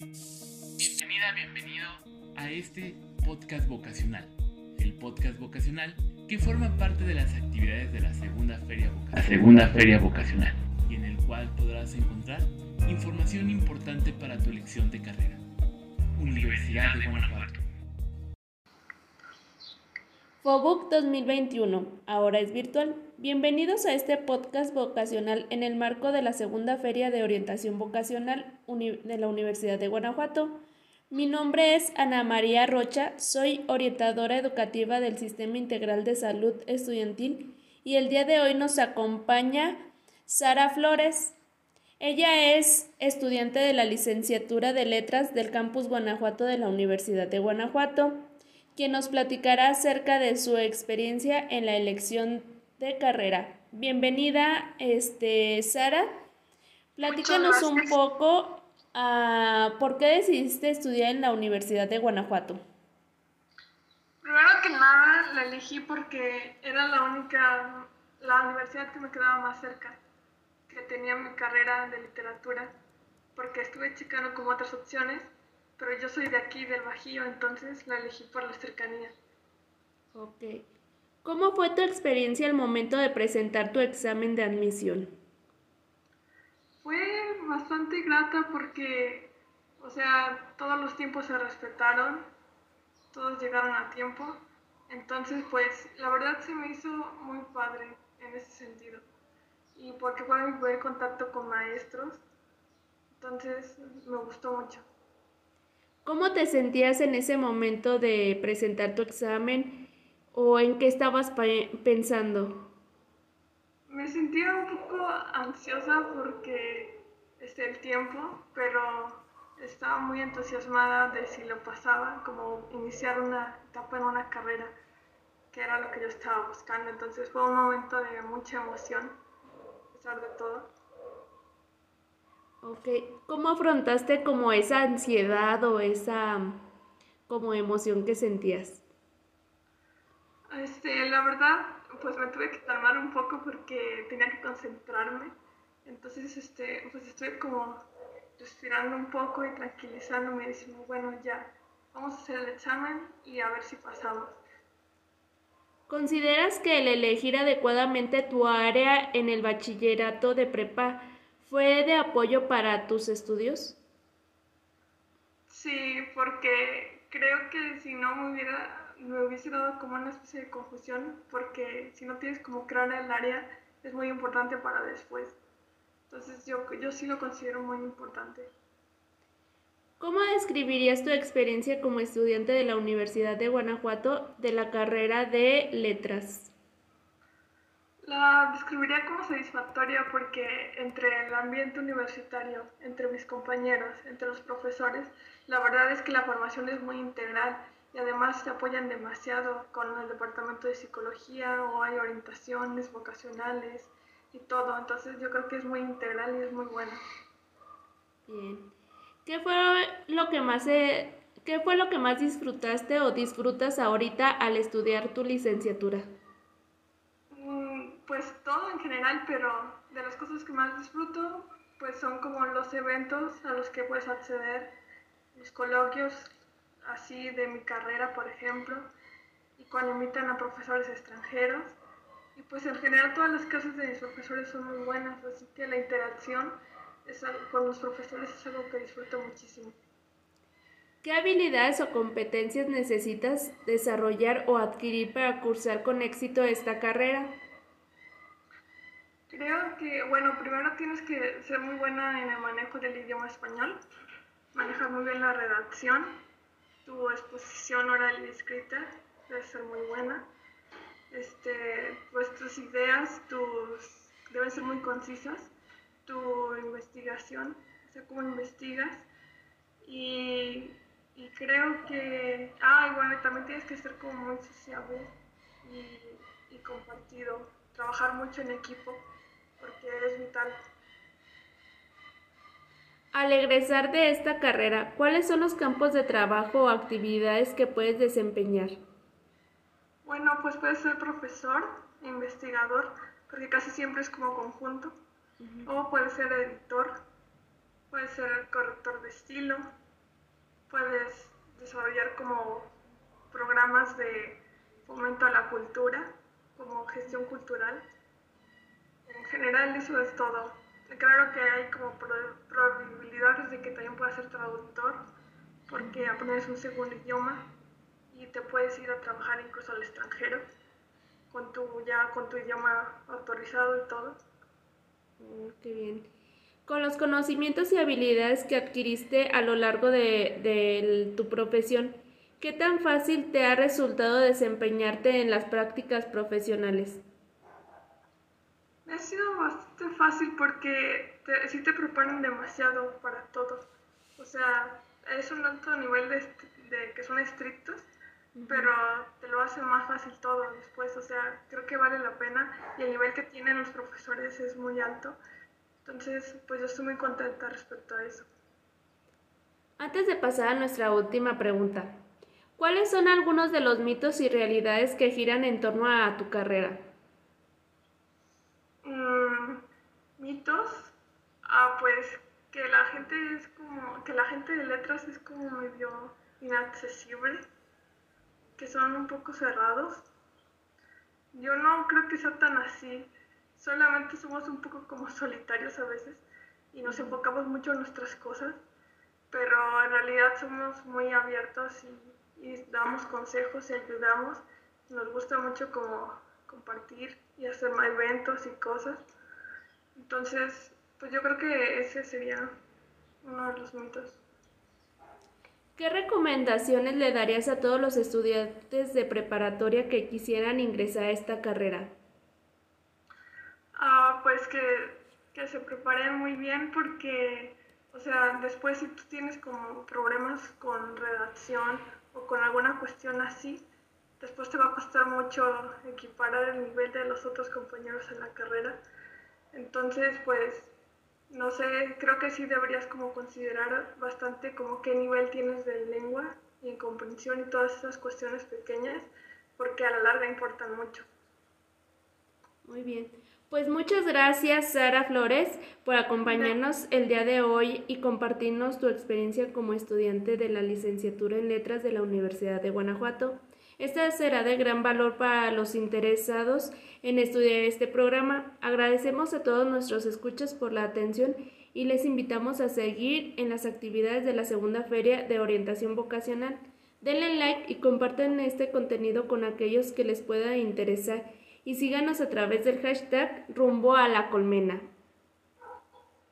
Bienvenida, bienvenido a este podcast vocacional. El podcast vocacional que forma parte de las actividades de la segunda feria vocacional. segunda feria vocacional. Y en el cual podrás encontrar información importante para tu elección de carrera. Universidad de Guanajuato. FOBUC 2021, ahora es virtual. Bienvenidos a este podcast vocacional en el marco de la segunda Feria de Orientación Vocacional de la Universidad de Guanajuato. Mi nombre es Ana María Rocha, soy orientadora educativa del Sistema Integral de Salud Estudiantil y el día de hoy nos acompaña Sara Flores. Ella es estudiante de la licenciatura de Letras del Campus Guanajuato de la Universidad de Guanajuato quien nos platicará acerca de su experiencia en la elección de carrera. Bienvenida, este, Sara. Platícanos un poco uh, por qué decidiste estudiar en la Universidad de Guanajuato. Primero que nada, la elegí porque era la única, la universidad que me quedaba más cerca, que tenía mi carrera de literatura, porque estuve checando como otras opciones pero yo soy de aquí, del Bajío, entonces la elegí por la cercanía. Ok. ¿Cómo fue tu experiencia al momento de presentar tu examen de admisión? Fue bastante grata porque, o sea, todos los tiempos se respetaron, todos llegaron a tiempo, entonces pues la verdad se me hizo muy padre en ese sentido. Y porque fue mi primer contacto con maestros, entonces me gustó mucho. ¿Cómo te sentías en ese momento de presentar tu examen o en qué estabas pensando? Me sentía un poco ansiosa porque este el tiempo, pero estaba muy entusiasmada de si lo pasaba, como iniciar una etapa en una carrera, que era lo que yo estaba buscando. Entonces fue un momento de mucha emoción, a pesar de todo. Ok, ¿cómo afrontaste como esa ansiedad o esa como emoción que sentías? Este, la verdad, pues me tuve que calmar un poco porque tenía que concentrarme. Entonces, este, pues estoy como respirando un poco y tranquilizándome y diciendo, bueno, ya, vamos a hacer el examen y a ver si pasamos. ¿Consideras que el elegir adecuadamente tu área en el bachillerato de prepa ¿Fue de apoyo para tus estudios? Sí, porque creo que si no me hubiera, me hubiese dado como una especie de confusión, porque si no tienes como claro el área, es muy importante para después. Entonces yo, yo sí lo considero muy importante. ¿Cómo describirías tu experiencia como estudiante de la Universidad de Guanajuato de la carrera de letras? La describiría como satisfactoria porque entre el ambiente universitario, entre mis compañeros, entre los profesores, la verdad es que la formación es muy integral y además se apoyan demasiado con el departamento de psicología o hay orientaciones vocacionales y todo. Entonces yo creo que es muy integral y es muy bueno. Bien. ¿Qué fue lo que más qué fue lo que más disfrutaste o disfrutas ahorita al estudiar tu licenciatura? pues todo en general, pero de las cosas que más disfruto, pues son como los eventos a los que puedes acceder, los coloquios así de mi carrera, por ejemplo, y cuando invitan a profesores extranjeros. Y pues en general todas las clases de mis profesores son muy buenas, así que la interacción con los profesores es algo que disfruto muchísimo. ¿Qué habilidades o competencias necesitas desarrollar o adquirir para cursar con éxito esta carrera? Creo que, bueno, primero tienes que ser muy buena en el manejo del idioma español, manejar muy bien la redacción, tu exposición oral y escrita debe ser muy buena. Este, pues tus ideas tus, deben ser muy concisas, tu investigación, o sea, cómo investigas. Y, y creo que, ah, bueno, también tienes que ser como muy sociable y, y compartido, trabajar mucho en equipo porque es vital. Al egresar de esta carrera, ¿cuáles son los campos de trabajo o actividades que puedes desempeñar? Bueno, pues puedes ser profesor, investigador, porque casi siempre es como conjunto, o puedes ser editor, puedes ser corrector de estilo, puedes desarrollar como programas de fomento a la cultura, como gestión cultural. En general eso es todo. Claro que hay como que también puedas ser traductor, porque aprendes un segundo idioma y te puedes ir a trabajar incluso al extranjero con tu ya con tu idioma autorizado y todo. Oh, qué bien. Con los conocimientos y habilidades que adquiriste a lo largo de, de tu profesión, ¿qué tan fácil te ha resultado desempeñarte en las prácticas profesionales? Ha sido bastante fácil porque te, sí te preparan demasiado para todo. O sea, es un alto nivel de, de que son estrictos, pero te lo hace más fácil todo después. O sea, creo que vale la pena y el nivel que tienen los profesores es muy alto. Entonces, pues yo estoy muy contenta respecto a eso. Antes de pasar a nuestra última pregunta, ¿cuáles son algunos de los mitos y realidades que giran en torno a tu carrera? mitos, ah, pues que la gente es como, que la gente de letras es como medio inaccesible, que son un poco cerrados. Yo no creo que sea tan así, solamente somos un poco como solitarios a veces y nos enfocamos mucho en nuestras cosas, pero en realidad somos muy abiertos y, y damos consejos y ayudamos. Nos gusta mucho como compartir y hacer eventos y cosas. Entonces, pues yo creo que ese sería uno de los mitos. ¿Qué recomendaciones le darías a todos los estudiantes de preparatoria que quisieran ingresar a esta carrera? Ah, pues que, que se preparen muy bien porque, o sea, después si tú tienes como problemas con redacción o con alguna cuestión así, después te va a costar mucho equiparar el nivel de los otros compañeros en la carrera. Entonces, pues, no sé, creo que sí deberías como considerar bastante como qué nivel tienes de lengua y en comprensión y todas esas cuestiones pequeñas, porque a la larga importan mucho. Muy bien. Pues muchas gracias, Sara Flores, por acompañarnos el día de hoy y compartirnos tu experiencia como estudiante de la licenciatura en Letras de la Universidad de Guanajuato. Esta será de gran valor para los interesados en estudiar este programa. Agradecemos a todos nuestros escuchas por la atención y les invitamos a seguir en las actividades de la segunda feria de orientación vocacional. Denle like y compartan este contenido con aquellos que les pueda interesar y síganos a través del hashtag rumbo a la colmena.